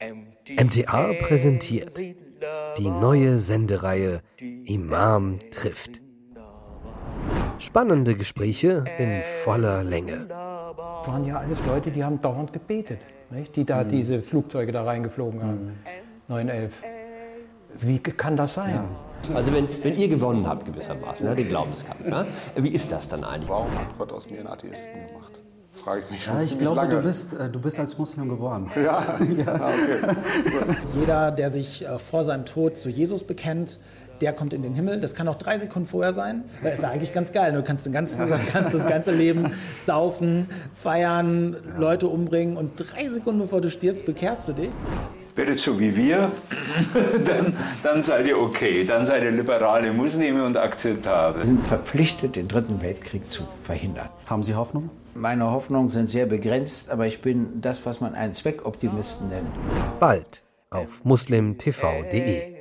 MTA präsentiert die neue Sendereihe Imam trifft. Spannende Gespräche in voller Länge. Das waren ja alles Leute, die haben dauernd gebetet, nicht? die da mhm. diese Flugzeuge da reingeflogen haben, mhm. 911. Wie kann das sein? Ja. Also wenn, wenn ihr gewonnen habt gewissermaßen, ne, den Glaubenskampf, ja, wie ist das dann eigentlich? Warum hat Gott aus mir einen Atheisten gemacht? Frage ich mich schon ja, ich glaube, lange. Du, bist, äh, du bist als Muslim geboren. Ja, ja. Ah, okay. Jeder, der sich äh, vor seinem Tod zu Jesus bekennt, der kommt in den Himmel. Das kann auch drei Sekunden vorher sein. Das ist ja eigentlich ganz geil. Du kannst, den ganzen, kannst das ganze Leben saufen, feiern, Leute umbringen und drei Sekunden bevor du stirbst, bekehrst du dich. Werdet so wie wir, dann, dann seid ihr okay. Dann seid ihr liberale Muslime und akzeptabel. Wir sind verpflichtet, den Dritten Weltkrieg zu verhindern. Haben Sie Hoffnung? Meine Hoffnungen sind sehr begrenzt, aber ich bin das, was man einen Zweckoptimisten nennt. Bald auf muslimtv.de.